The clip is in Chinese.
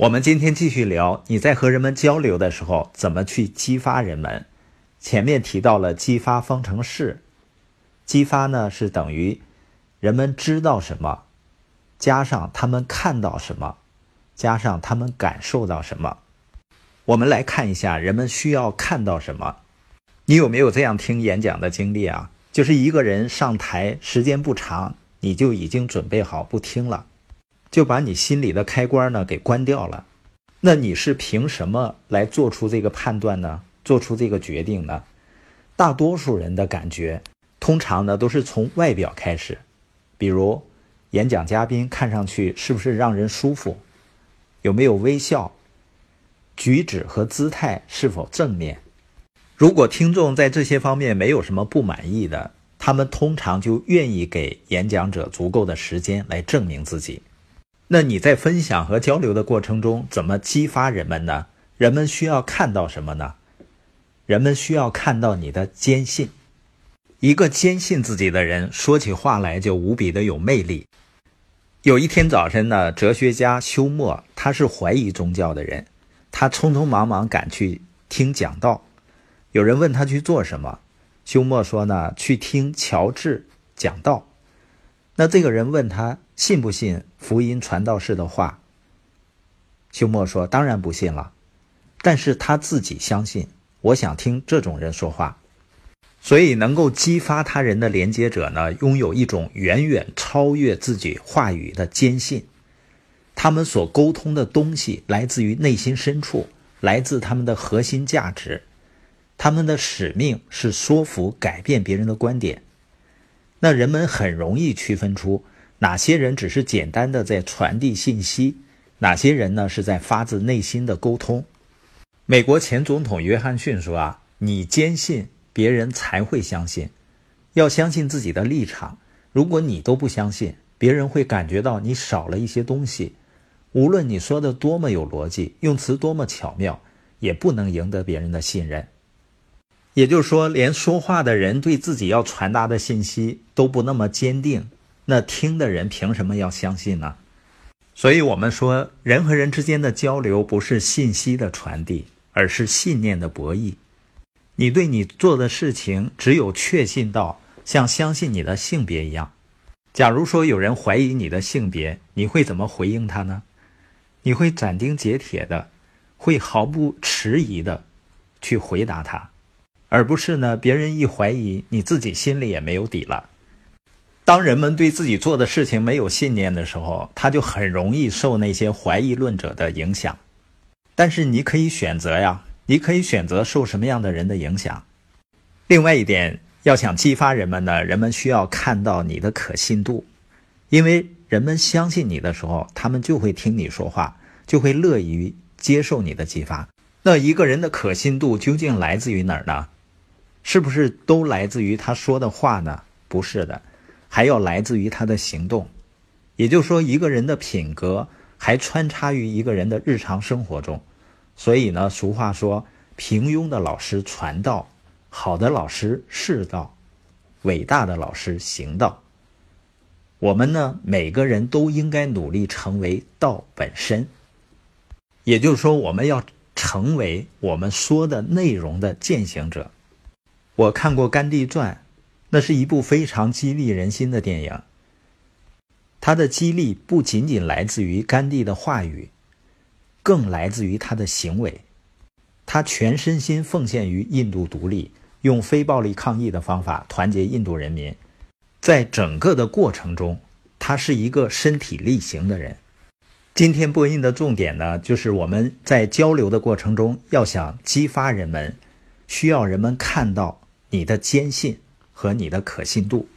我们今天继续聊，你在和人们交流的时候，怎么去激发人们？前面提到了激发方程式，激发呢是等于人们知道什么，加上他们看到什么，加上他们感受到什么。我们来看一下，人们需要看到什么？你有没有这样听演讲的经历啊？就是一个人上台时间不长，你就已经准备好不听了。就把你心里的开关呢给关掉了，那你是凭什么来做出这个判断呢？做出这个决定呢？大多数人的感觉，通常呢都是从外表开始，比如演讲嘉宾看上去是不是让人舒服，有没有微笑，举止和姿态是否正面。如果听众在这些方面没有什么不满意的，他们通常就愿意给演讲者足够的时间来证明自己。那你在分享和交流的过程中，怎么激发人们呢？人们需要看到什么呢？人们需要看到你的坚信。一个坚信自己的人，说起话来就无比的有魅力。有一天早晨呢，哲学家休谟，他是怀疑宗教的人，他匆匆忙忙赶去听讲道。有人问他去做什么，休谟说呢，去听乔治讲道。那这个人问他信不信福音传道士的话？休谟说：“当然不信了，但是他自己相信。我想听这种人说话，所以能够激发他人的连接者呢，拥有一种远远超越自己话语的坚信。他们所沟通的东西来自于内心深处，来自他们的核心价值。他们的使命是说服、改变别人的观点。”那人们很容易区分出哪些人只是简单的在传递信息，哪些人呢是在发自内心的沟通。美国前总统约翰逊说：“啊，你坚信，别人才会相信。要相信自己的立场。如果你都不相信，别人会感觉到你少了一些东西。无论你说的多么有逻辑，用词多么巧妙，也不能赢得别人的信任。”也就是说，连说话的人对自己要传达的信息都不那么坚定，那听的人凭什么要相信呢？所以，我们说，人和人之间的交流不是信息的传递，而是信念的博弈。你对你做的事情只有确信到像相信你的性别一样。假如说有人怀疑你的性别，你会怎么回应他呢？你会斩钉截铁的，会毫不迟疑的去回答他。而不是呢？别人一怀疑，你自己心里也没有底了。当人们对自己做的事情没有信念的时候，他就很容易受那些怀疑论者的影响。但是你可以选择呀，你可以选择受什么样的人的影响。另外一点，要想激发人们呢，人们需要看到你的可信度，因为人们相信你的时候，他们就会听你说话，就会乐于接受你的激发。那一个人的可信度究竟来自于哪儿呢？是不是都来自于他说的话呢？不是的，还要来自于他的行动。也就是说，一个人的品格还穿插于一个人的日常生活中。所以呢，俗话说：“平庸的老师传道，好的老师是道，伟大的老师行道。”我们呢，每个人都应该努力成为道本身。也就是说，我们要成为我们说的内容的践行者。我看过《甘地传》，那是一部非常激励人心的电影。他的激励不仅仅来自于甘地的话语，更来自于他的行为。他全身心奉献于印度独立，用非暴力抗议的方法团结印度人民。在整个的过程中，他是一个身体力行的人。今天播音的重点呢，就是我们在交流的过程中，要想激发人们，需要人们看到。你的坚信和你的可信度。